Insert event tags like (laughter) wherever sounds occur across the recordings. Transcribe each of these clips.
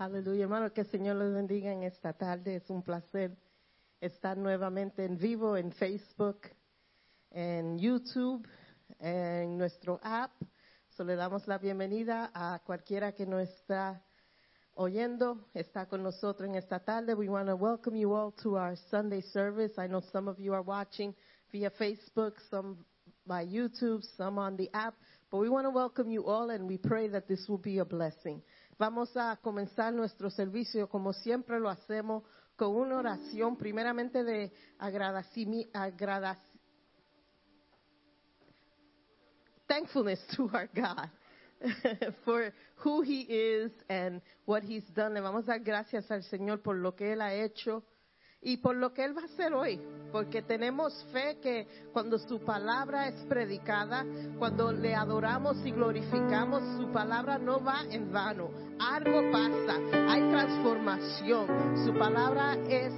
Aleluya, hermano, que el Señor les bendiga en esta tarde. Es un placer estar nuevamente en vivo en Facebook, en YouTube, en nuestro app. So, le damos la bienvenida a cualquiera que nos está oyendo, está con nosotros en esta tarde. We want to welcome you all to our Sunday service. I know some of you are watching via Facebook, some by YouTube, some on the app, but we want to welcome you all and we pray that this will be a blessing. Vamos a comenzar nuestro servicio como siempre lo hacemos con una oración primeramente de agradecimiento, thankfulness to our God (laughs) for who He is and what He's done. Le vamos a dar gracias al Señor por lo que Él ha hecho y por lo que Él va a hacer hoy, porque tenemos fe que cuando su palabra es predicada, cuando le adoramos y glorificamos, su palabra no va en vano. Algo pasa, hay transformación. Su palabra es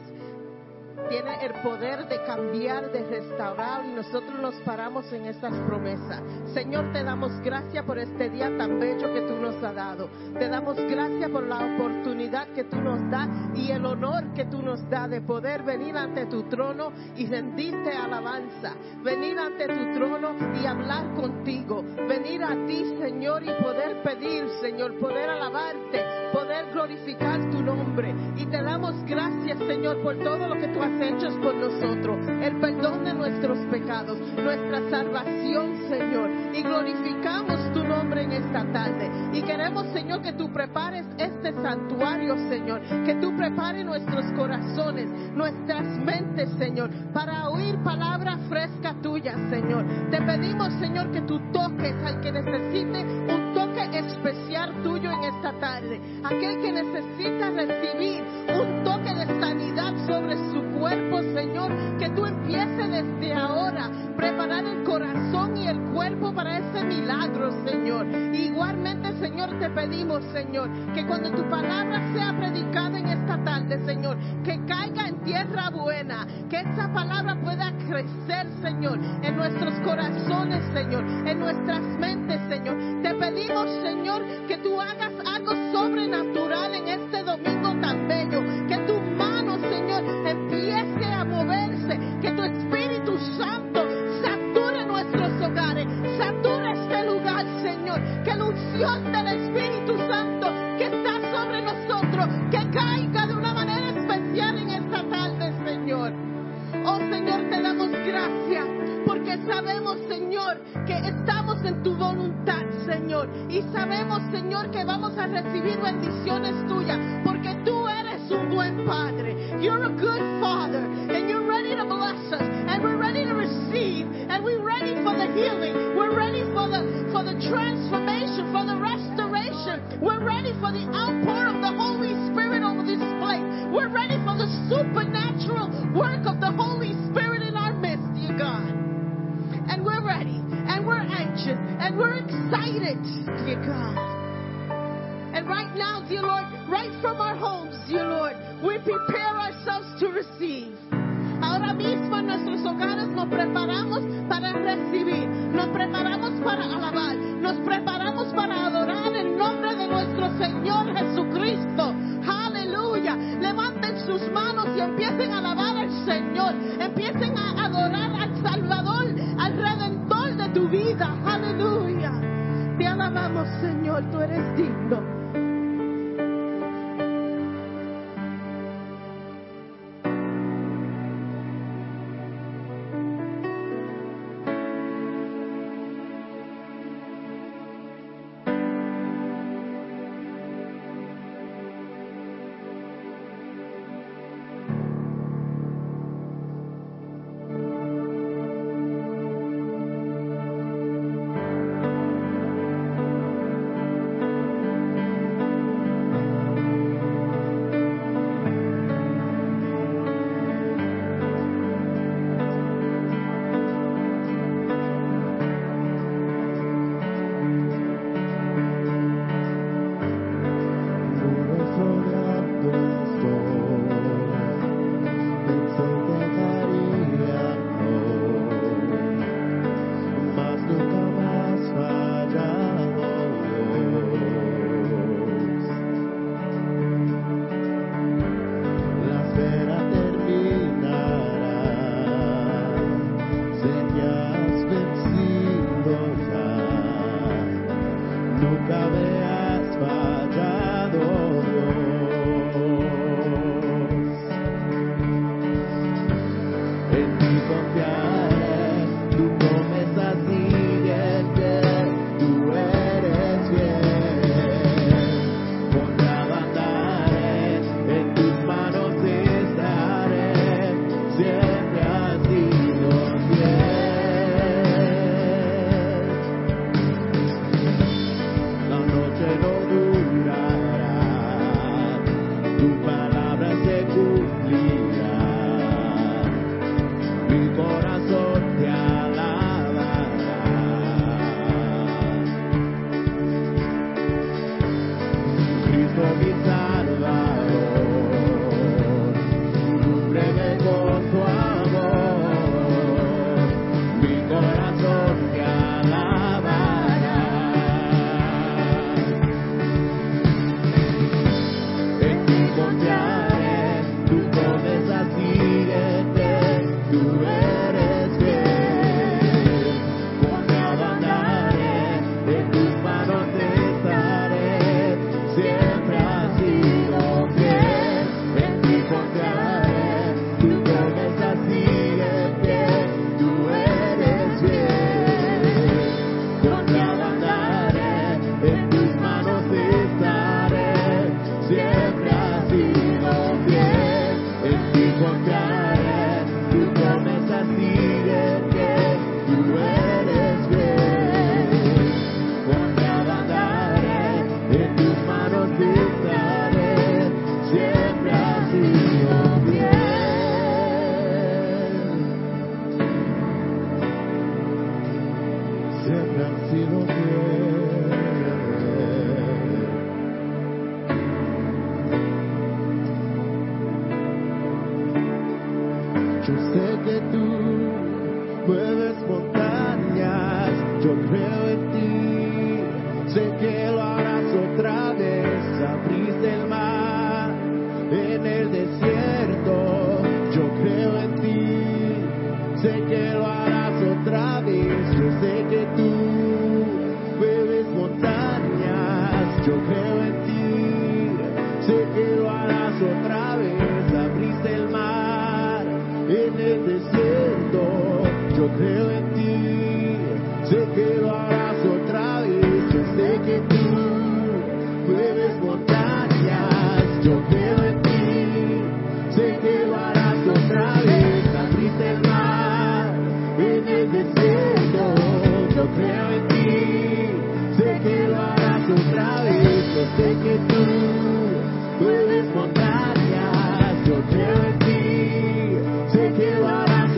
tiene el poder de cambiar, de restaurar y nosotros nos paramos en esas promesas. Señor, te damos gracias por este día tan bello que tú nos has dado. Te damos gracias por la oportunidad que tú nos das y el honor que tú nos das de poder venir ante tu trono y rendirte alabanza. Venir ante tu trono y hablar contigo. Venir a ti, Señor, y poder pedir, Señor, poder alabarte, poder glorificar tu nombre. Y te damos gracias, Señor, por todo lo que tú has hecho por nosotros, el perdón de nuestros pecados, nuestra salvación, Señor. Y glorificamos tu nombre en esta tarde. Y queremos, Señor, que tú prepares este santuario, Señor. Que tú prepares nuestros corazones, nuestras mentes, Señor, para oír palabra fresca tuya, Señor. Te pedimos, Señor, que tú toques al que necesite un toque especial tuyo en esta tarde. Aquel que necesita recibir un toque de sanidad sobre su cuerpo, Señor, que tú empieces desde ahora preparar el corazón y el cuerpo para ese milagro, Señor. Igualmente, Señor, te pedimos, Señor, que cuando tu palabra sea predicada en esta tarde, Señor, que caiga en tierra buena, que esa palabra pueda crecer, Señor, en nuestros corazones, Señor, en nuestras mentes,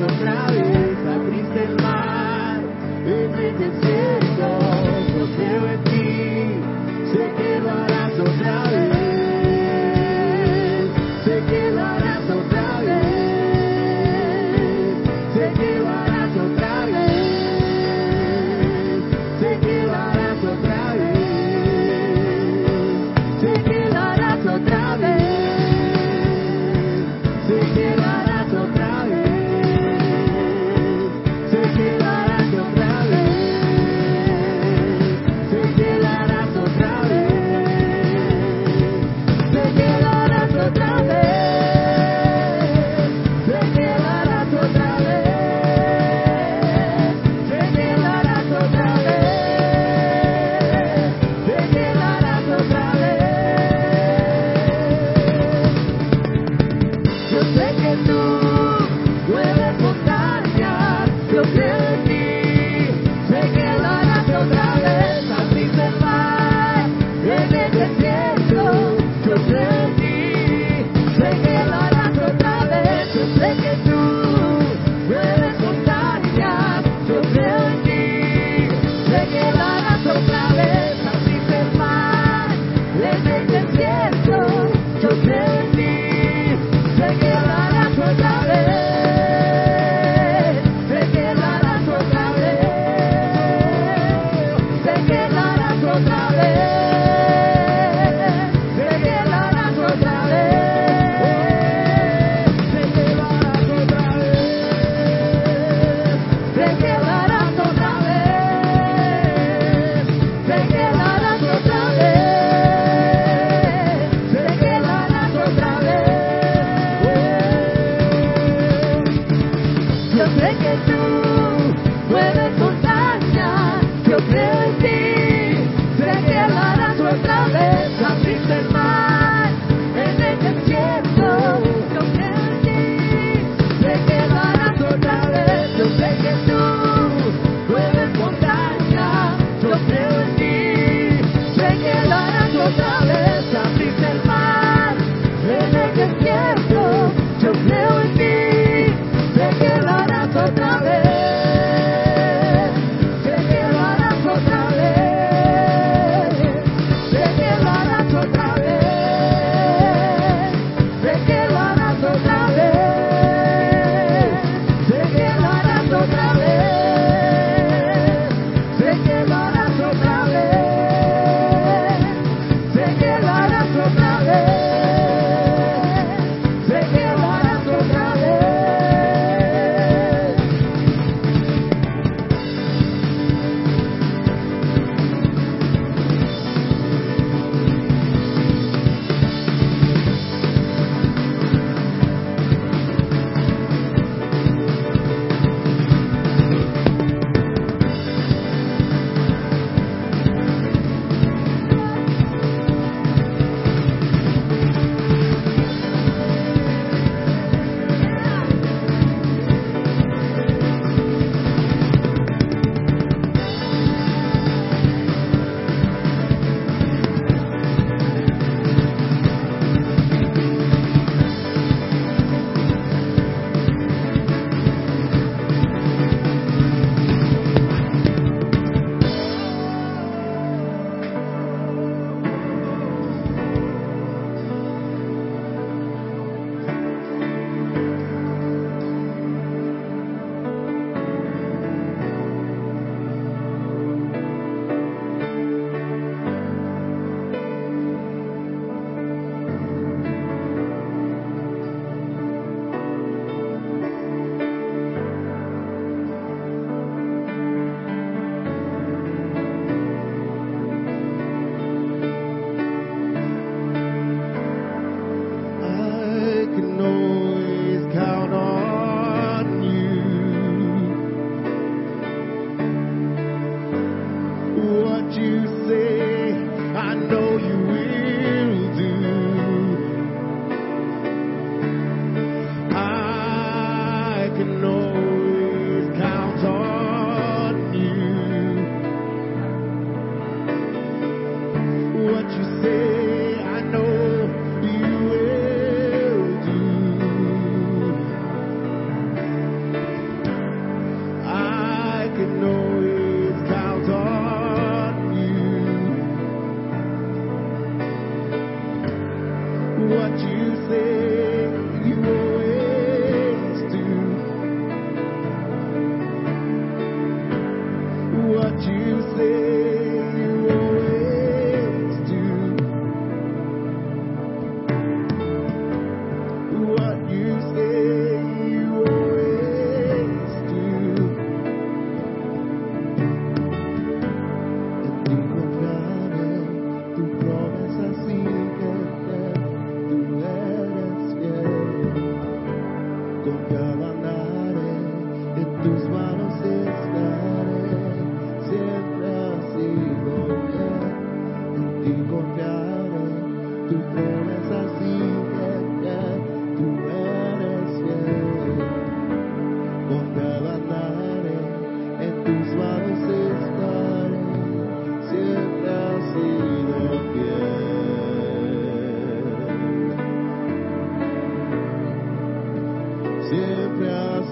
otra vez. prevail.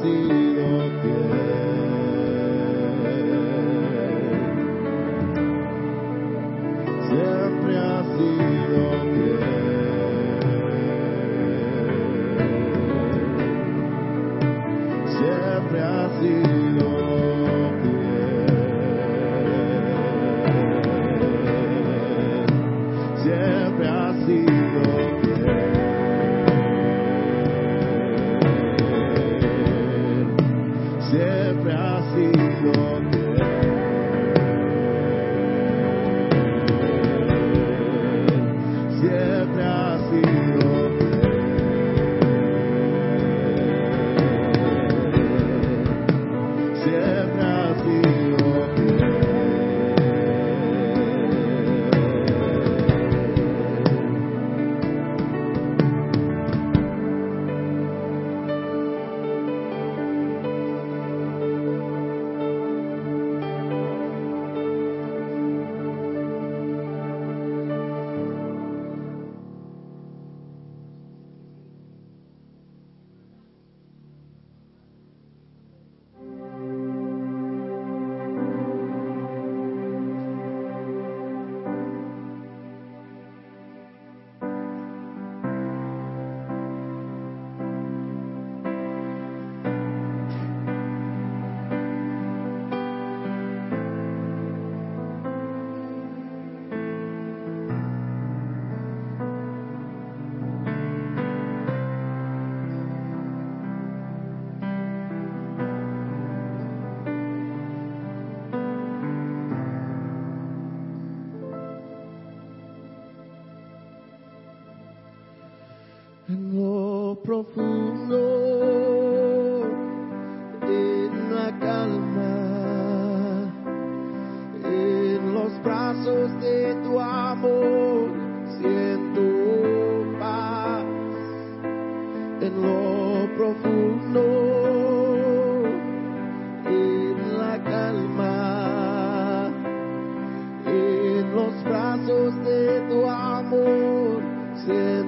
bendecido. profundo en la calma, en los brazos de tu amor siento paz en lo profundo en la calma, en los brazos de tu amor siento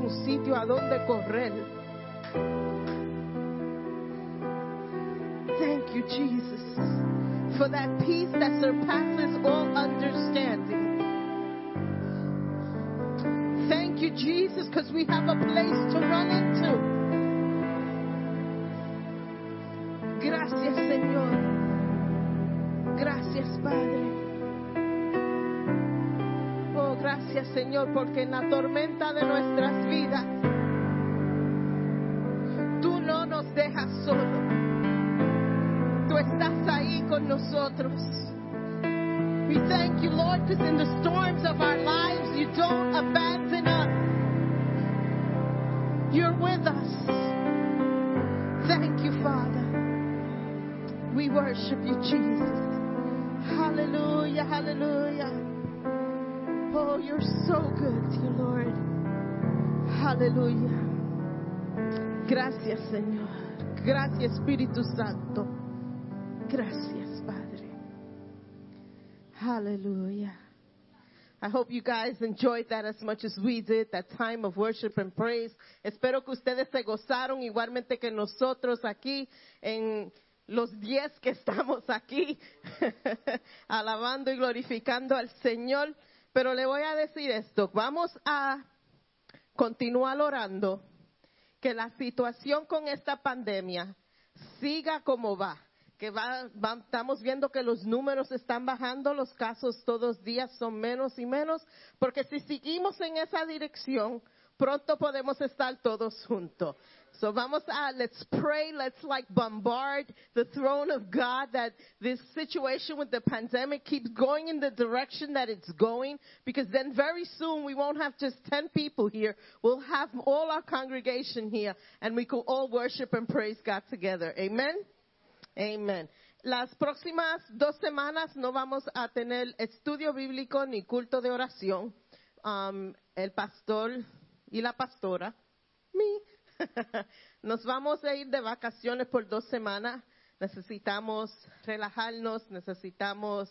un sitio a donde correr. Thank you, Jesus, for that peace that surpasses all understanding. Thank you, Jesus, because we have a place to run into. Gracias, Señor. Gracias, Padre. Gracias, Señor, porque en la tormenta de nuestras vidas, tú no nos dejas. Tú estás ahí con nosotros. We thank you, Lord, because in the storms of our lives, you don't abandon us. You're with us. Thank you, Father. We worship you, Jesus. Hallelujah, hallelujah. You're so good, dear Lord. Hallelujah. Gracias, Señor. Gracias, Espíritu Santo. Gracias, Padre. Hallelujah. I hope you guys enjoyed that as much as we did, that time of worship and praise. Espero que ustedes se gozaron igualmente que nosotros aquí en los diez que estamos aquí, (laughs) alabando y glorificando al Señor. Pero le voy a decir esto, vamos a continuar orando que la situación con esta pandemia siga como va que va, va- estamos viendo que los números están bajando, los casos todos los días son menos y menos, porque si seguimos en esa dirección, pronto podemos estar todos juntos. So vamos a, let's pray, let's like bombard the throne of God that this situation with the pandemic keeps going in the direction that it's going, because then very soon we won't have just 10 people here, we'll have all our congregation here, and we could all worship and praise God together. Amen? Amen. Las próximas dos semanas no vamos a tener estudio bíblico ni culto de oración. Um, el pastor y la pastora, me, (laughs) nos vamos a ir de vacaciones por dos semanas. Necesitamos relajarnos, necesitamos,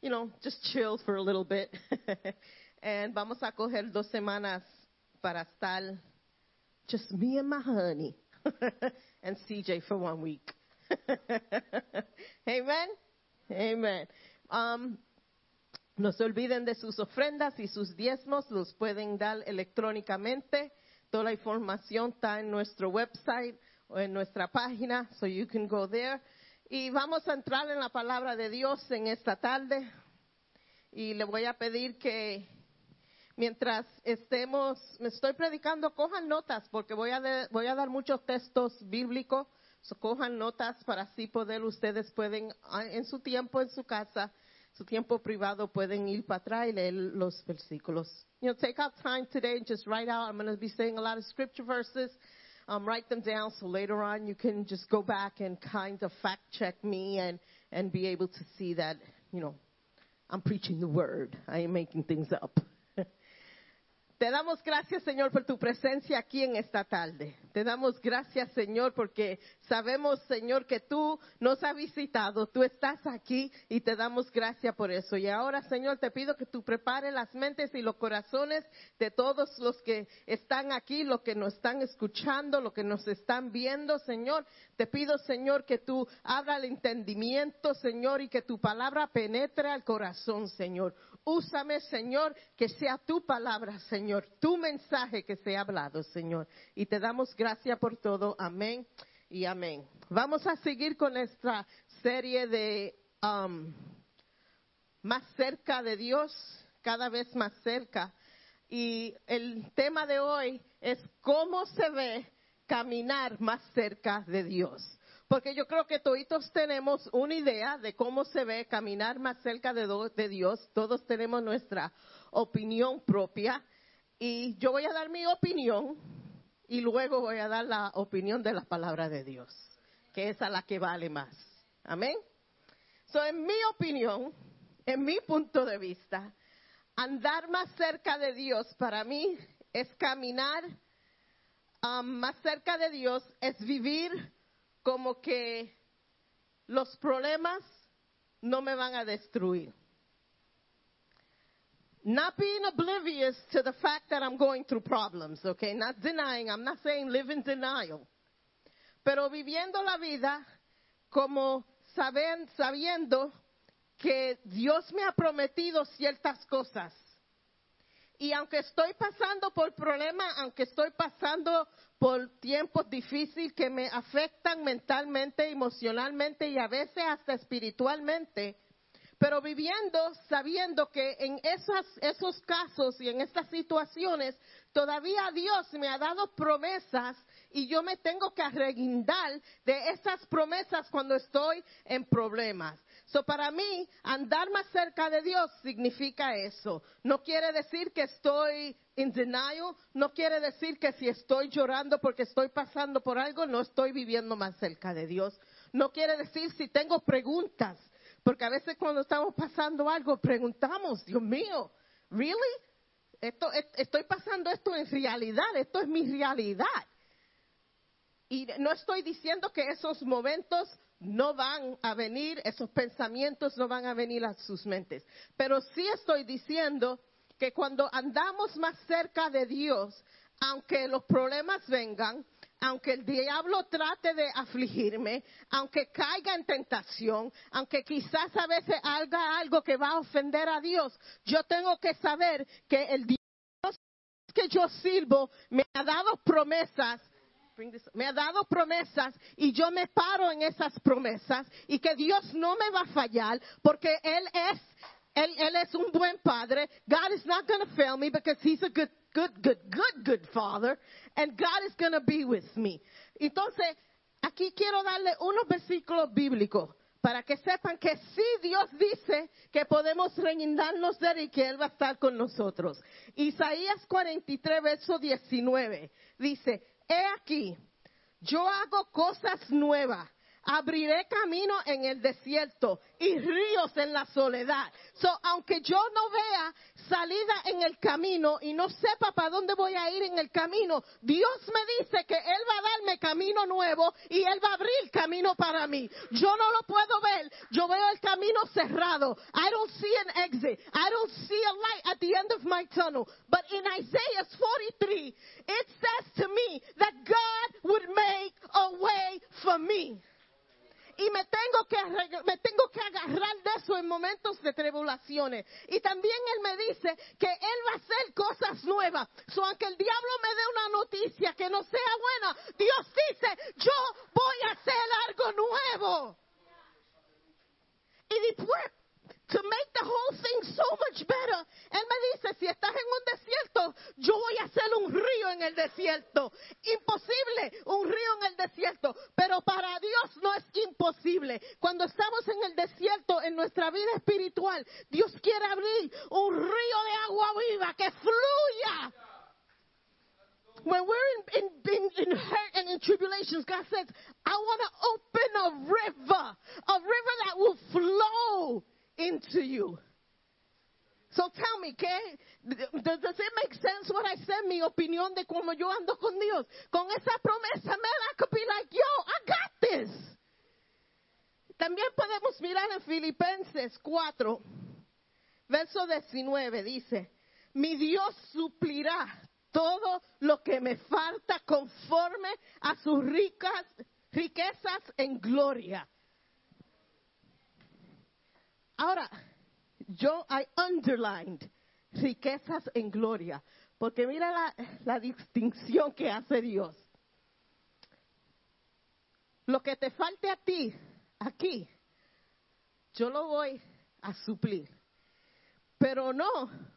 you know, just chill for a little bit. (laughs) and vamos a coger dos semanas para estar just me and my honey (laughs) and CJ for one week. Amen. Amen. Um, no se olviden de sus ofrendas y sus diezmos, los pueden dar electrónicamente. Toda la información está en nuestro website o en nuestra página, so you can go there. Y vamos a entrar en la palabra de Dios en esta tarde. Y le voy a pedir que mientras estemos, me estoy predicando, cojan notas, porque voy a, voy a dar muchos textos bíblicos. Cojan notas para así poder, ustedes pueden, ah, en su tiempo, en su casa, su tiempo privado, pueden ir para atrás y leer los versículos. You know, take out time today and just write out. I'm going to be saying a lot of scripture verses. Um, write them down so later on you can just go back and kind of fact check me and, and be able to see that, you know, I'm preaching the word. I ain't making things up. Te damos gracias, Señor, por tu presencia aquí en esta tarde. Te damos gracias, Señor, porque sabemos, Señor, que tú nos has visitado, tú estás aquí y te damos gracias por eso. Y ahora, Señor, te pido que tú prepares las mentes y los corazones de todos los que están aquí, los que nos están escuchando, los que nos están viendo, Señor. Te pido, Señor, que tú abra el entendimiento, Señor, y que tu palabra penetre al corazón, Señor. Úsame, Señor, que sea tu palabra, Señor, tu mensaje que sea hablado, Señor. Y te damos gracias por todo. Amén y amén. Vamos a seguir con nuestra serie de um, más cerca de Dios. cada vez más cerca. Y el tema de hoy es cómo se ve caminar más cerca de Dios. Porque yo creo que todos tenemos una idea de cómo se ve caminar más cerca de Dios. Todos tenemos nuestra opinión propia. Y yo voy a dar mi opinión y luego voy a dar la opinión de la palabra de Dios, que es a la que vale más. Amén. So, en mi opinión, en mi punto de vista, andar más cerca de Dios para mí es caminar um, más cerca de Dios, es vivir como que los problemas no me van a destruir. Not being oblivious to the fact that I'm going through problems, okay? Not denying, I'm not saying live in denial. Pero viviendo la vida como saben, sabiendo que Dios me ha prometido ciertas cosas. Y aunque estoy pasando por problemas, aunque estoy pasando por tiempos difíciles que me afectan mentalmente, emocionalmente y a veces hasta espiritualmente, pero viviendo sabiendo que en esas, esos casos y en estas situaciones todavía Dios me ha dado promesas y yo me tengo que arreguindar de esas promesas cuando estoy en problemas. So, para mí, andar más cerca de Dios significa eso. No quiere decir que estoy in denial, no quiere decir que si estoy llorando porque estoy pasando por algo, no estoy viviendo más cerca de Dios. No quiere decir si tengo preguntas, porque a veces cuando estamos pasando algo preguntamos, Dios mío, ¿really? Esto, estoy pasando esto en realidad, esto es mi realidad. Y no estoy diciendo que esos momentos no van a venir, esos pensamientos no van a venir a sus mentes. Pero sí estoy diciendo que cuando andamos más cerca de Dios, aunque los problemas vengan, aunque el diablo trate de afligirme, aunque caiga en tentación, aunque quizás a veces haga algo que va a ofender a Dios, yo tengo que saber que el Dios que yo sirvo me ha dado promesas me ha dado promesas y yo me paro en esas promesas y que Dios no me va a fallar porque Él es, Él, es un buen padre. God is not going to fail me because He's a good, good, good, good, good father and God is going to be with me. Entonces, aquí quiero darle unos versículos bíblicos para que sepan que sí Dios dice que podemos reñindarnos de Él y que Él va a estar con nosotros. Isaías 43, verso 19, dice, he aquí, yo hago cosas nuevas. Abriré camino en el desierto y ríos en la soledad. So, aunque yo no vea salida en el camino y no sepa para dónde voy a ir en el camino, Dios me dice que Él va a darme camino nuevo y Él va a abrir camino para mí. Yo no lo puedo ver. Yo veo el camino cerrado. I don't see an exit. I don't see a light at the end of my tunnel. But in Isaiah 43, it says to me that God would make a way for me y me tengo que me tengo que agarrar de eso en momentos de tribulaciones. Y también él me dice que él va a hacer cosas nuevas. So, aunque el diablo me dé una noticia que no sea buena, Dios dice, yo voy a hacer algo nuevo. Y después to make the whole thing so much better. Él me dice, si estás en un desierto, yo voy a hacer un río en el desierto. Imposible un río en el desierto, pero para Dios no es imposible. Cuando estamos en el desierto, en nuestra vida espiritual, Dios quiere abrir un río de agua viva que fluya. When we're in, in, in, in hurt and in tribulations, God says, I want to open a river, a river that will flow into you. So tell me, ¿qué? Does it make sense what I said? Mi opinión de cómo yo ando con Dios. Con esa promesa, man, I could be like, yo, I got this. También podemos mirar en Filipenses 4, verso 19, dice, mi Dios suplirá todo lo que me falta conforme a sus ricas, riquezas en gloria Ahora, yo I underlined riquezas en gloria, porque mira la, la distinción que hace Dios. Lo que te falte a ti, aquí, yo lo voy a suplir. Pero no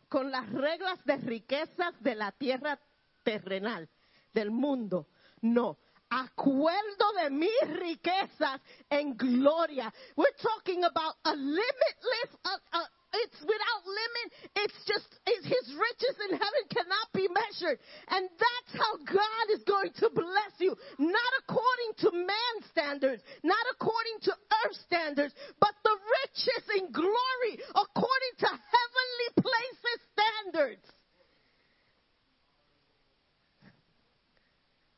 con las reglas de riquezas de la tierra terrenal, del mundo. No, acuerdo de mis riquezas en gloria. We're talking about a limitless, it's without limit. It's just, it's, his riches in heaven cannot be measured. And that's how God is going to bless you. Not according to man's standards, not according to earth standards, but the riches in glory according to heavenly places standards.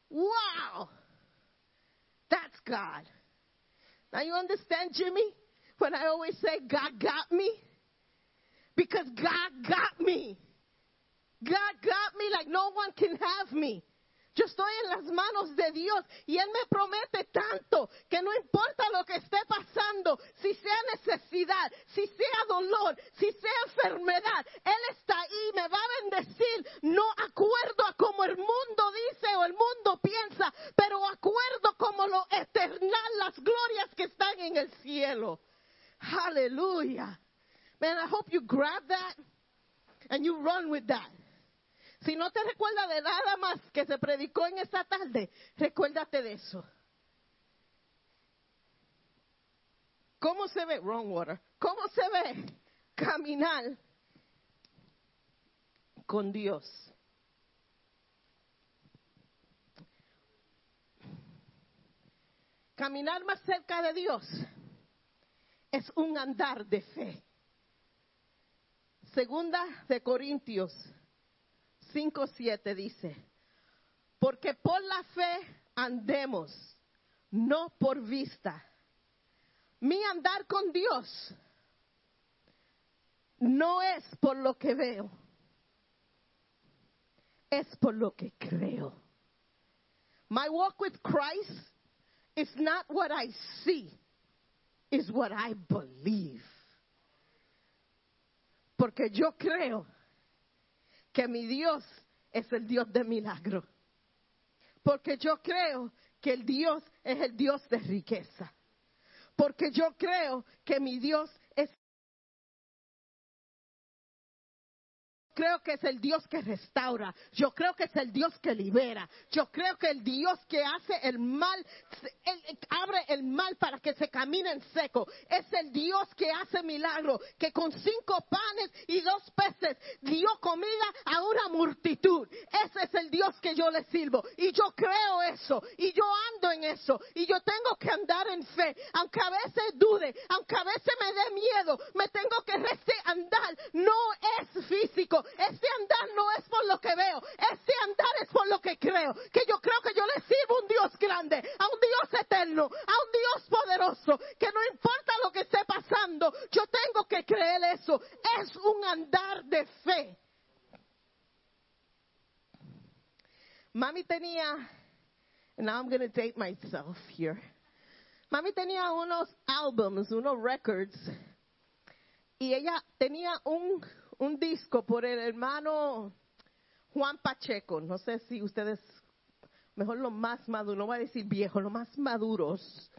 Wow. That's God. Now you understand, Jimmy, when I always say God got me? Because God got me. God got me like no one can have me. Yo estoy en las manos de Dios y Él me promete tanto que no importa lo que esté pasando, si sea necesidad, si sea dolor, si sea enfermedad, Él está ahí, me va a bendecir, no acuerdo a como el mundo dice o el mundo piensa, pero acuerdo como lo eternal, las glorias que están en el cielo. Aleluya. Man, I hope you grab that and you run with that. Si no te recuerdas de nada más que se predicó en esta tarde, recuérdate de eso. ¿Cómo se ve, wrong? ¿Cómo se ve caminar con Dios? Caminar más cerca de Dios es un andar de fe. Segunda de Corintios 5:7 dice, porque por la fe andemos, no por vista. Mi andar con Dios no es por lo que veo, es por lo que creo. My walk with Christ is not what I see, is what I believe. Porque yo creo que mi Dios es el Dios de milagro. Porque yo creo que el Dios es el Dios de riqueza. Porque yo creo que mi Dios creo que es el Dios que restaura. Yo creo que es el Dios que libera. Yo creo que el Dios que hace el mal, abre el mal para que se camine en seco. Es el Dios que hace milagro, que con cinco panes y dos peces dio comida a una multitud. Ese es el Dios que yo le sirvo. Y yo creo eso. Y yo ando en eso. Y yo tengo que andar en fe. Aunque a veces dude, aunque a veces me dé miedo, me tengo que andar. No es físico. Este andar no es por lo que veo, este andar es por lo que creo. Que yo creo que yo le sirvo a un Dios grande, a un Dios eterno, a un Dios poderoso, que no importa lo que esté pasando, yo tengo que creer eso. Es un andar de fe. Mami tenía, and I'm going to date myself here. Mami tenía unos albums, unos records, y ella tenía un un disco por el hermano Juan Pacheco. No sé si ustedes, mejor los más maduros, no voy a decir viejos, los más maduros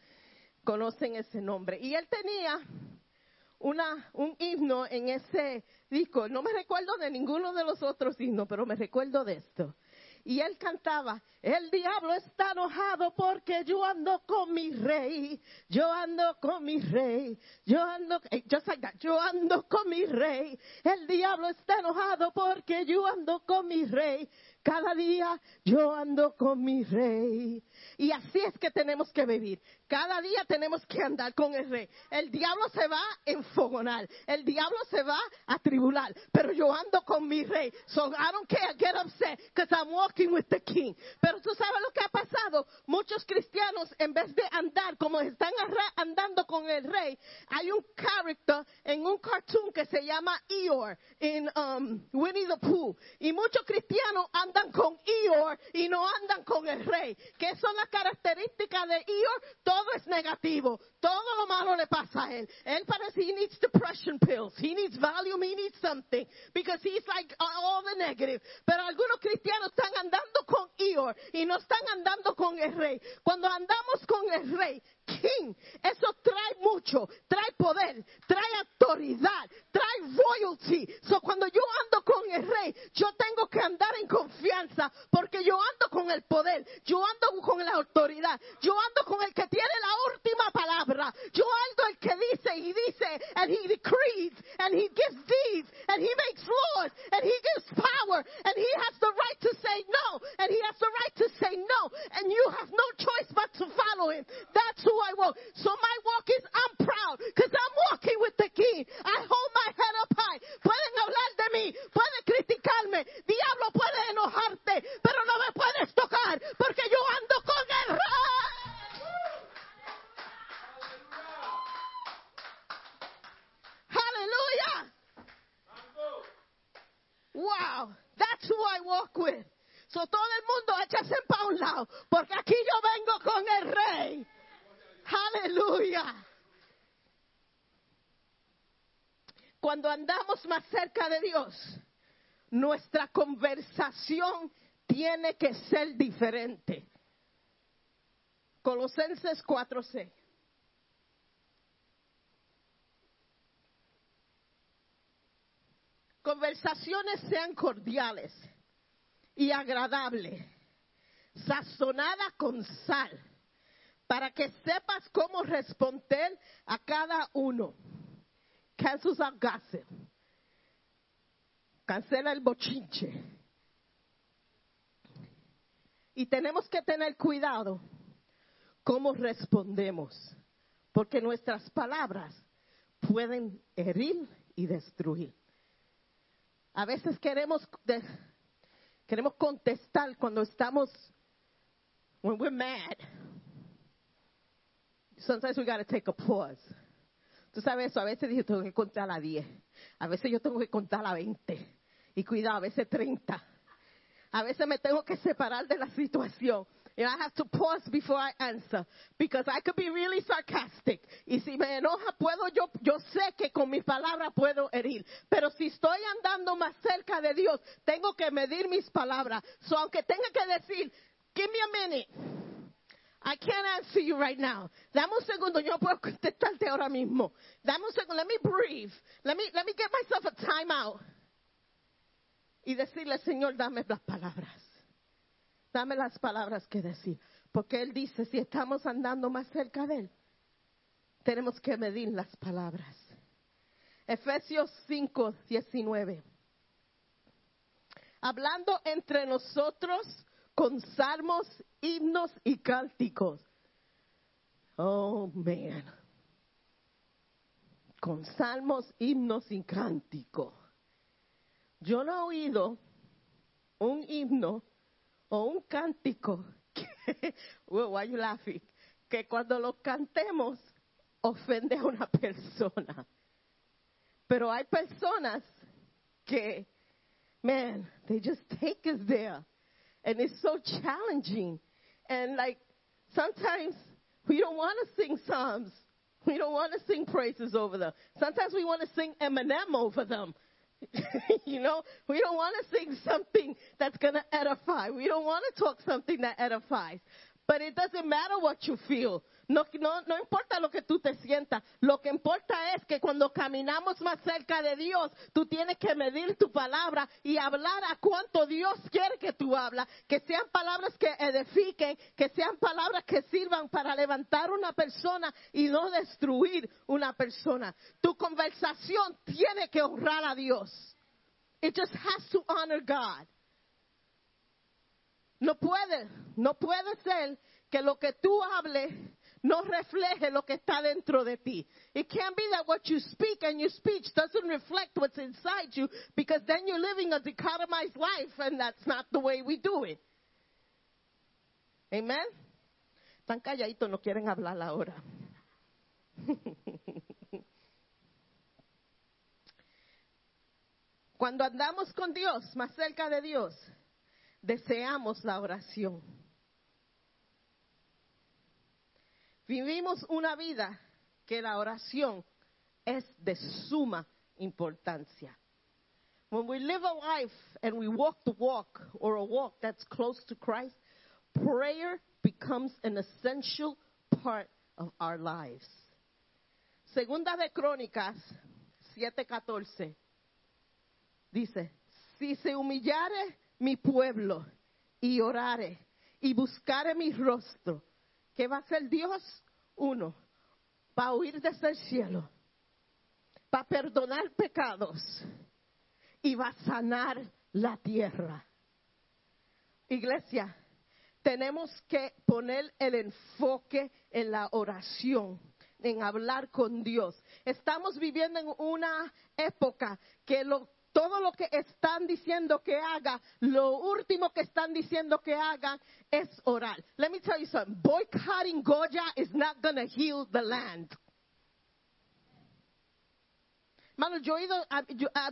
conocen ese nombre. Y él tenía una, un himno en ese disco. No me recuerdo de ninguno de los otros himnos, pero me recuerdo de esto. Y él cantaba, el diablo está enojado porque yo ando con mi rey, yo ando con mi rey, yo ando, eh, just like that, yo ando con mi rey. El diablo está enojado porque yo ando con mi rey. Cada día yo ando con mi rey. Y así es que tenemos que vivir. Cada día tenemos que andar con el rey. El diablo se va a enfogonar. El diablo se va a tribular. Pero yo ando con mi rey. So I don't care, get upset, because I'm walking with the king. Pero tú sabes lo que ha pasado. Muchos cristianos, en vez de andar como están andando con el rey, hay un character en un cartoon que se llama Eeyore, en um, Winnie the Pooh. Y muchos cristianos andan con Eeyore y no andan con el rey. Que son las características de Eeyore, todo es negativo. Todo lo malo le pasa a él. Él parece he needs depression pills. He needs Valium, he needs something. Because he's like all the negative. Pero algunos cristianos están andando con Eeyore y no están andando con el rey. Cuando andamos con el rey, king, eso trae mucho, trae poder, trae autoridad, trae royalty. So cuando yo ando con el rey, yo tengo que andar en confianza porque yo ando con el poder, yo ando con la autoridad, yo ando con el que tiene la última palabra, yo ando el que dice y dice, and he decrees, and he gives deeds, and he makes laws, and he gives power, and he has the right to say no, and he has the right to say no, and you have no choice but to follow him. That's who I walk. So my walk is I'm proud because I'm walking with the king. I hold my head up high. Pueden hablar de mí, pueden criticarme, diablo puede enojarte, andamos más cerca de Dios, nuestra conversación tiene que ser diferente. Colosenses 4:6. Conversaciones sean cordiales y agradables, sazonadas con sal, para que sepas cómo responder a cada uno. Cancels out. Cancela el bochinche. Y tenemos que tener cuidado cómo respondemos, porque nuestras palabras pueden herir y destruir. A veces queremos queremos contestar cuando estamos when we're mad. Sometimes we got to take a pause. Tú sabes eso, a veces yo tengo que contar a 10, a veces yo tengo que contar a 20 y cuidado, a veces 30. A veces me tengo que separar de la situación. And I have to pause before I answer because I could be really sarcastic. Y si me enoja, puedo yo, yo sé que con mis palabras puedo herir. Pero si estoy andando más cerca de Dios, tengo que medir mis palabras. So aunque tenga que decir, give me a minute. I can't answer you right now. Dame un segundo, yo puedo contestarte ahora mismo. Dame un segundo, let me breathe. Let me, let me get myself a time out. Y decirle, Señor, dame las palabras. Dame las palabras que decir. Porque Él dice, si estamos andando más cerca de Él, tenemos que medir las palabras. Efesios 5, 19. Hablando entre nosotros con salmos, himnos y cánticos. Oh, man. Con salmos, himnos y cánticos. Yo no he oído un himno o un cántico que, (laughs) Well, why you laughing? que cuando lo cantemos ofende a una persona. Pero hay personas que, man, they just take us there. And it's so challenging. And like, sometimes we don't want to sing psalms. We don't want to sing praises over them. Sometimes we want to sing Eminem over them. (laughs) you know, we don't want to sing something that's going to edify. We don't want to talk something that edifies. But it doesn't matter what you feel. No, no, importa lo que tú te sientas. Lo que importa es que cuando caminamos más cerca de Dios, tú tienes que medir tu palabra y hablar a cuánto Dios quiere que tú hablas. Que sean palabras que edifiquen, que sean palabras que sirvan para levantar una persona y no destruir una persona. Tu conversación tiene que honrar a Dios. It just has to honor God. No puede, no puede ser que lo que tú hables no refleje lo que está dentro de ti. It can't be that what you speak and your speech doesn't reflect what's inside you because then you're living a dichotomized life and that's not the way we do it. Amen. Están calladitos, no quieren hablar ahora. (laughs) Cuando andamos con Dios, más cerca de Dios, deseamos la oración. Vivimos una vida que la oración es de suma importancia. When we live a life and we walk the walk or a walk that's close to Christ, prayer becomes an essential part of our lives. Segunda de Crónicas 7:14 dice, si se humillare mi pueblo y orare y buscare mi rostro, ¿qué va a hacer Dios? Uno, va a huir desde el cielo, va a perdonar pecados y va a sanar la tierra. Iglesia, tenemos que poner el enfoque en la oración, en hablar con Dios. Estamos viviendo en una época que lo, todo lo que están diciendo que haga, lo último que están diciendo que hagan es orar. Let me tell you something. Boycotting Goya is not going to heal the land. Hermano, yo he ido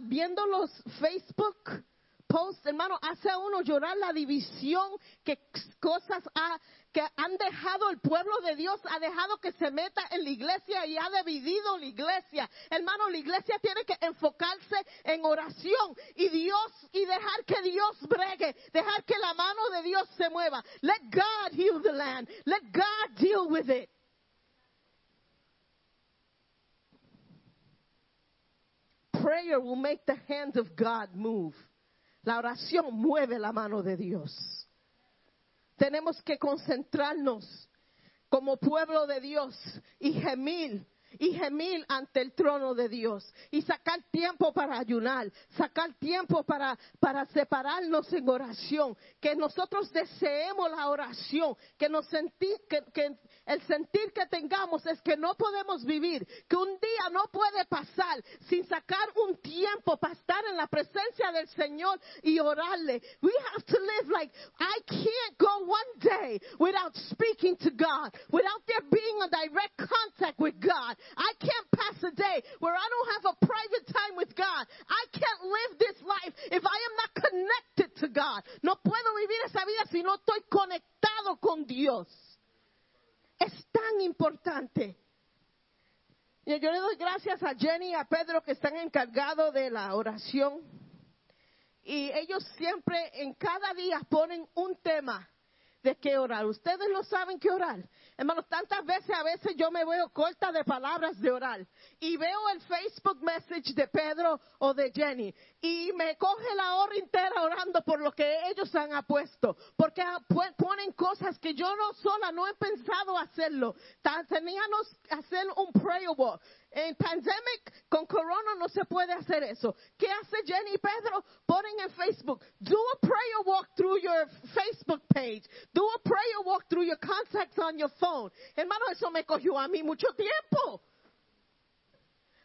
viendo los Facebook posts, hermano, hace a uno llorar la división que cosas ha- que han dejado el pueblo de Dios, ha dejado que se meta en la iglesia y ha dividido la iglesia. Hermano, la iglesia tiene que enfocarse en oración y Dios y dejar que Dios bregue, dejar que la mano de Dios se mueva. Let God heal the land. Let God deal with it. Prayer will make the hand of God move. La oración mueve la mano de Dios. Tenemos que concentrarnos como pueblo de Dios y gemir y gemir ante el trono de Dios y sacar tiempo para ayunar, sacar tiempo para, para separarnos en oración, que nosotros deseemos la oración, que, nos senti, que, que el sentir que tengamos es que no podemos vivir, que un día no puede pasar sin sacar un tiempo para estar en la presencia del Señor y orarle. We have to live like I can't go one day without speaking to God, without there being a direct contact with God. I can't pass a day where I don't have a private time with God. I can't live this life if I am not connected to God. No puedo vivir esa vida si no estoy conectado con Dios. Es tan importante. Y yo le doy gracias a Pedro que están encargados de la oración. Y ellos siempre en cada día ponen un tema de qué orar. Ustedes no saben qué orar. Hermanos, tantas veces a veces yo me veo corta de palabras de orar. Y veo el Facebook message de Pedro o de Jenny. Y me coge la hora entera orando por lo que ellos han apuesto. Porque pu- ponen cosas que yo no sola no he pensado hacerlo. Teníamos hacer un prayer walk. En pandemic, con corona no se puede hacer eso. ¿Qué hace Jenny Pedro? Ponen en Facebook. Do a prayer walk through your Facebook page. Do a prayer walk through your contacts on your phone. Hermano, eso me cogió a mí mucho tiempo.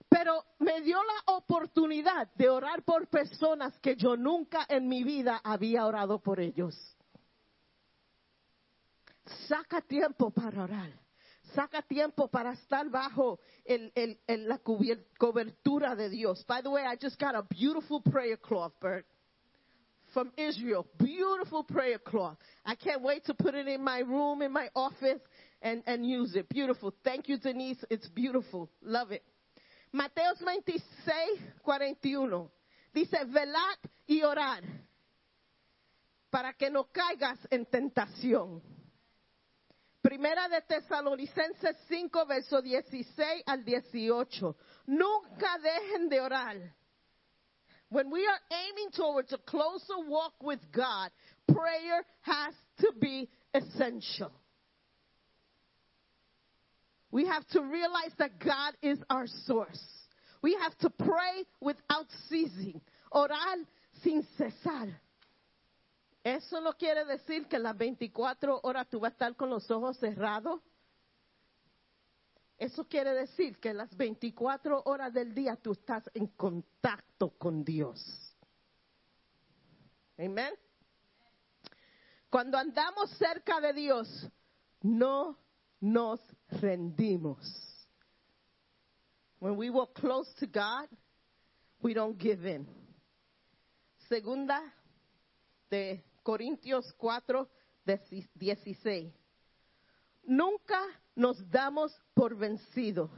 Pero me dio la oportunidad de orar por personas que yo nunca en mi vida había orado por ellos. Saca tiempo para orar. Saca tiempo para estar bajo la cobertura de Dios. By the way, I just got a beautiful prayer cloth, Bert, from Israel. Beautiful prayer cloth. I can't wait to put it in my room, in my office, and, and use it. Beautiful. Thank you, Denise. It's beautiful. Love it. Mateos 26, 41. Dice, velad y orad para que no caigas en tentación. Primera de Tesalonicenses 5, verso 16 al 18. Nunca dejen de orar. When we are aiming towards a closer walk with God, prayer has to be essential. We have to realize that God is our source. We have to pray without ceasing. Orar sin cesar. Eso no quiere decir que las 24 horas tú vas a estar con los ojos cerrados. Eso quiere decir que las 24 horas del día tú estás en contacto con Dios. Amén. Cuando andamos cerca de Dios, no nos rendimos. When we walk close to God, we don't give in. Segunda de Corintios 4, 16. Nunca nos damos por vencido.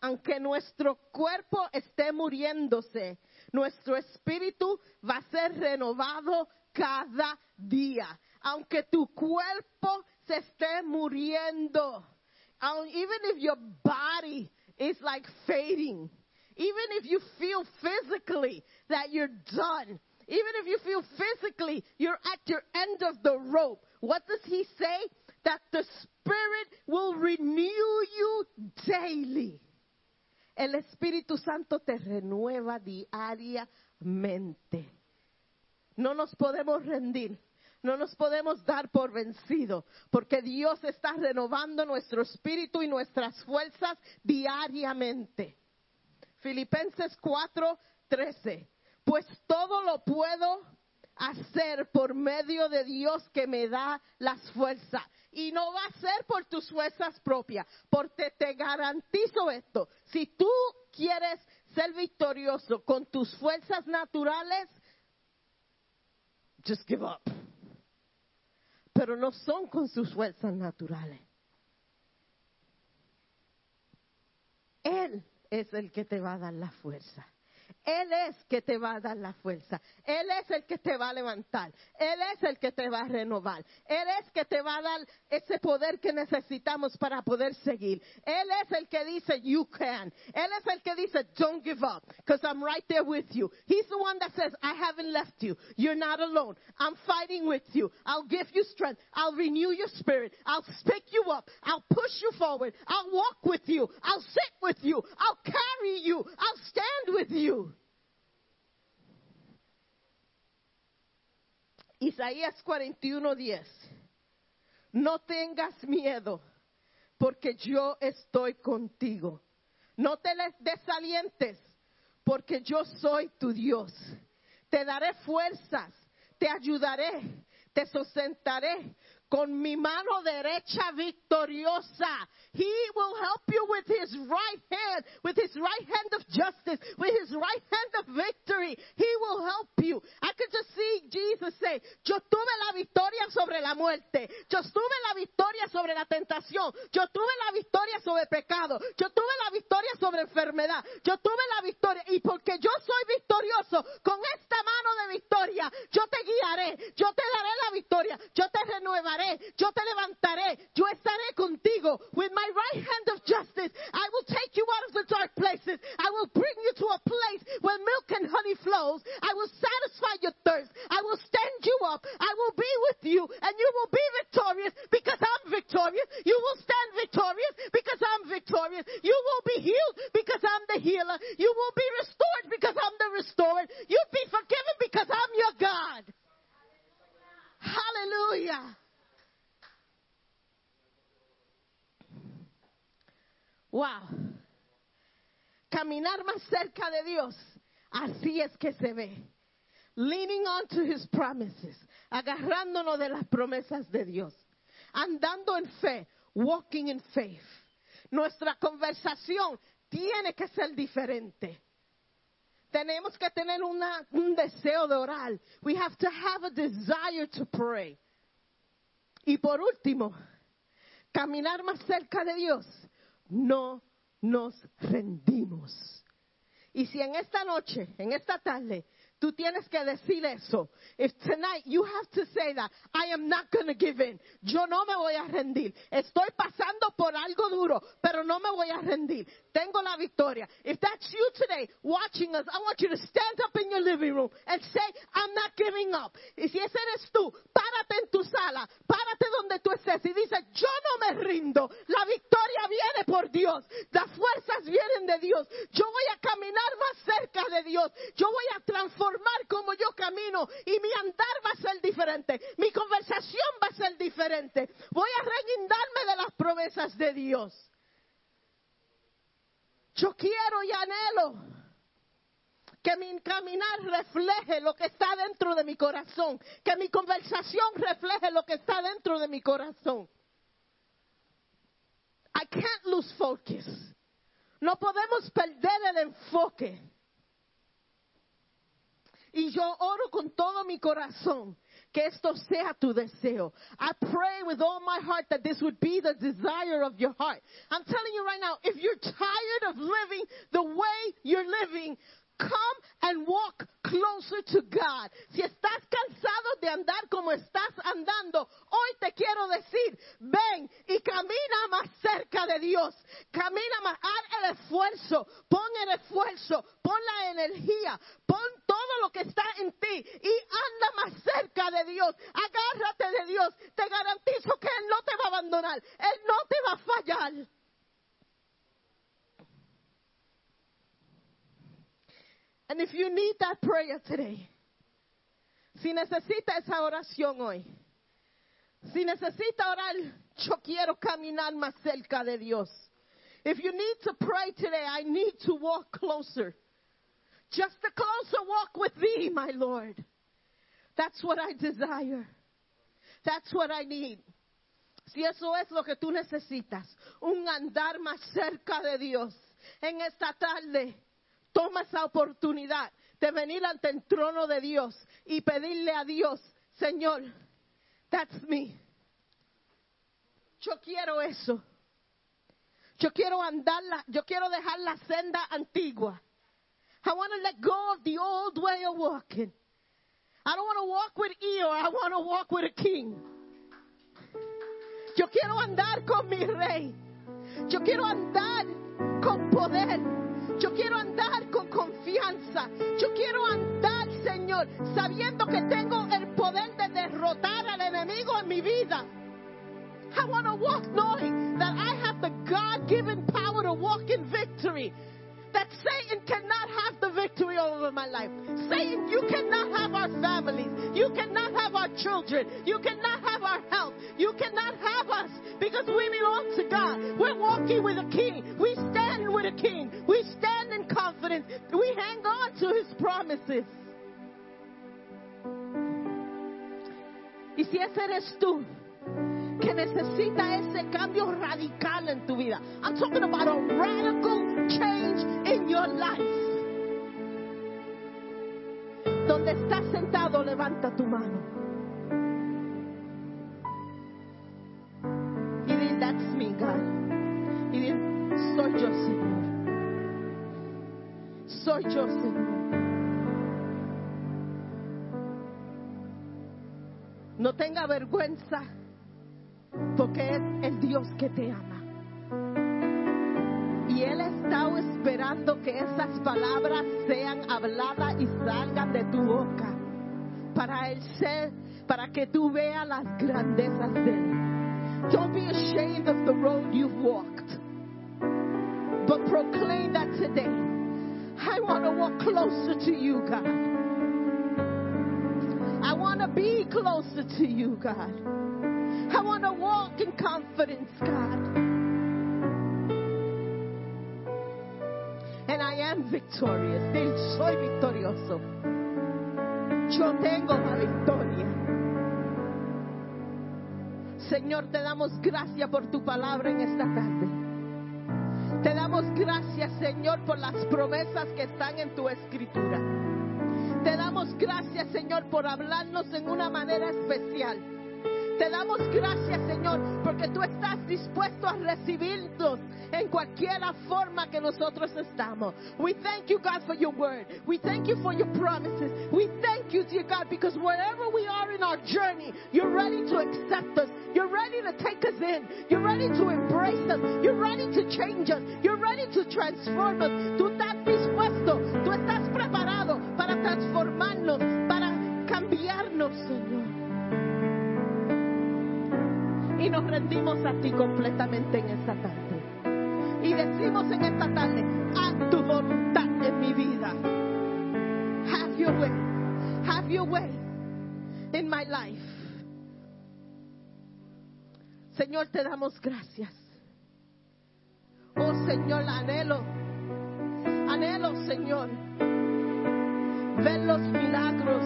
Aunque nuestro cuerpo esté muriéndose, nuestro espíritu va a ser renovado cada día. Aunque tu cuerpo se esté muriendo even if your body is like fading, even if you feel physically that you're done, even if you feel physically you're at your end of the rope, what does he say? That the Spirit will renew you daily. El Espíritu Santo te renueva diariamente. No nos podemos rendir. No nos podemos dar por vencido, porque Dios está renovando nuestro espíritu y nuestras fuerzas diariamente. Filipenses 4, 13. Pues todo lo puedo hacer por medio de Dios que me da las fuerzas. Y no va a ser por tus fuerzas propias, porque te garantizo esto. Si tú quieres ser victorioso con tus fuerzas naturales, just give up. Pero no son con sus fuerzas naturales. Él es el que te va a dar la fuerza. Él es que te va a dar la fuerza. Él es el que te va a levantar. Él es el que te va a renovar. Él es que te va a dar ese poder que necesitamos para poder seguir. Él es el que dice, you can. Él es el que dice, don't give up, because I'm right there with you. He's the one that says, I haven't left you. You're not alone. I'm fighting with you. I'll give you strength. I'll renew your spirit. I'll pick you up. I'll push you forward. I'll walk with you. I'll sit with you. I'll carry you. I'll stand with you. Isaías 41:10. No tengas miedo, porque yo estoy contigo. No te desalientes, porque yo soy tu Dios. Te daré fuerzas, te ayudaré, te sustentaré con mi mano derecha victoriosa. He will help you with his right hand, with his right hand of justice, with his right hand of victory. He will help you. I could just see Jesus say, yo tuve la victoria sobre la muerte, yo tuve la victoria sobre la tentación, yo tuve la victoria sobre pecado, yo tuve la victoria sobre enfermedad, yo tuve la victoria. Y porque yo soy victorioso con esta mano de victoria, yo te guiaré, yo te daré la victoria, yo te renuevaré, yo te levantaré, yo estaré contigo with my right hand of justice. I will take you out of the dark places. I will bring you to a place where milk and honey flows. I will satisfy your thirst. I will stand you up. I will be with you and you will be victorious because I'm victorious. You will stand victorious because I'm victorious. You will be healed because I'm the healer. You will be restored because I'm the restorer. You'll be forgiven because I'm your God. Hallelujah. Wow. Caminar más cerca de Dios. Así es que se ve. Leaning on to his promises. Agarrándonos de las promesas de Dios. Andando en fe. Walking in faith. Nuestra conversación tiene que ser diferente. Tenemos que tener una, un deseo de orar. We have to have a desire to pray. Y por último, caminar más cerca de Dios no nos rendimos. Y si en esta noche, en esta tarde, tú tienes que decir eso, if tonight you have to say that, I am not going to give in. Yo no me voy a rendir. Estoy pasando por algo duro, pero no me voy a rendir. Tengo la victoria. If that's you today watching us, I want you to stand up in your living room and say, I'm not giving up. Y si ese eres tú, párate en tu sala, párate donde tú estés y dice, yo no me rindo. La victoria viene por Dios. Las fuerzas vienen de Dios. Yo voy a caminar más cerca de Dios. Yo voy a transformar como yo camino y mi andar va a ser diferente. Mi conversación va a ser diferente. Voy a reguindarme de las promesas de Dios. Yo quiero y anhelo que mi caminar refleje lo que está dentro de mi corazón, que mi conversación refleje lo que está dentro de mi corazón. I can't lose focus. No podemos perder el enfoque. Y yo oro con todo mi corazón que esto sea tu deseo. I pray with all my heart that this would be the desire of your heart. I'm telling you right now, if you're tired of living the way you're living, come and walk close closer to God, si estás cansado de andar como estás andando, hoy te quiero decir, ven y camina más cerca de Dios. Camina más, haz el esfuerzo, pon el esfuerzo, pon la energía, pon todo lo que está en ti y anda más cerca de Dios. Agárrate de Dios. Te garantizo que Él no te va a abandonar. Él no te va a fallar. And if you need that prayer today, si necesita esa oración hoy, si necesita orar, yo quiero caminar más cerca de Dios. If you need to pray today, I need to walk closer. Just a closer walk with thee, my Lord. That's what I desire. That's what I need. Si eso es lo que tú necesitas, un andar más cerca de Dios, en esta tarde, toma esa oportunidad de venir ante el trono de Dios y pedirle a Dios, Señor, that's me. Yo quiero eso. Yo quiero andarla, yo quiero dejar la senda antigua. I want to let go of the old way of walking. I don't want to walk with Eeyore, I want to walk with a king. Yo quiero andar con mi rey. Yo quiero andar con poder. Yo quiero andar con confianza. Yo quiero andar, Señor, sabiendo que tengo el poder de derrotar al enemigo en mi vida. I want to walk knowing that I have the God given power to walk in victory. That Satan cannot have the victory over my life. Satan, you cannot have our families. You cannot have our children. You cannot have our health. You cannot have us because we belong to God. We're walking with a king. We stand with a king. We stand in confidence. We hang on to his promises. Y si ese eres tú, que necesita ese cambio radical en tu vida. I'm talking about a radical change in your life. Donde estás sentado, levanta tu mano. Y di, that's me, God. Y di, soy yo, Señor. Soy yo, Señor. No tenga vergüenza porque es el Dios que te ama. Y Él está esperando que esas palabras sean habladas y salgan de tu boca para el ser, para que tú veas las grandezas de Él. Don't be ashamed of the road you've walked, but proclaim that today. I want to walk closer to you, God. I want to be closer to you, God. I want to walk in confidence, God. And I am victorious. Soy victorioso. Yo tengo la victoria. Señor, te damos gracias por tu palabra en esta tarde. Te damos gracias, Señor, por las promesas que están en tu escritura. Te damos gracias, Señor, por hablarnos en una manera especial. Te damos gracias, Señor, porque tú estás dispuesto a recibirnos en cualquier forma que nosotros estamos. We thank you, God, for your word. We thank you for your promises. We thank you, dear God, because wherever we are in our journey, you're ready to accept us. You're ready to take us in. You're ready to embrace us. You're ready to change us. You're ready to transform us. Tú estás dispuesto. Tú estás preparado para transformarnos, para cambiarnos, Señor. Y nos rendimos a ti completamente en esta tarde. Y decimos en esta tarde, haz tu voluntad en mi vida. Have your way. Have your way in my life. Señor, te damos gracias. Oh Señor, anhelo, anhelo Señor, ver los milagros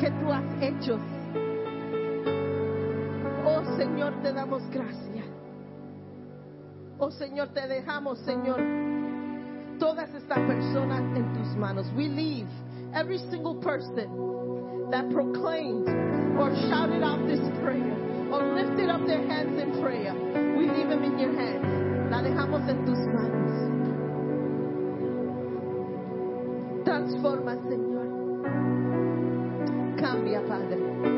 que tú has hecho. Señor, te damos gracias. Oh Señor, te dejamos, Señor, todas estas personas en tus manos. We leave every single person that proclaimed or shouted out this prayer or lifted up their hands in prayer. We leave them in your hands. La dejamos en tus manos. Transforma, Señor. cambia, Padre.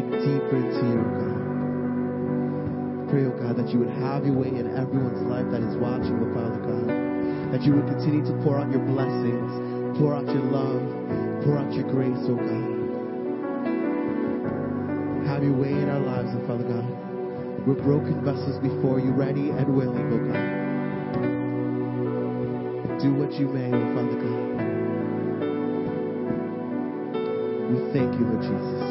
Dig deeper into you, God. Pray, oh God, that you would have your way in everyone's life that is watching, Lord Father God. That you would continue to pour out your blessings, pour out your love, pour out your grace, oh God. Have your way in our lives, oh Father God. We're broken vessels before you, ready and willing, oh God. Do what you may, oh Father God. We thank you, Lord Jesus.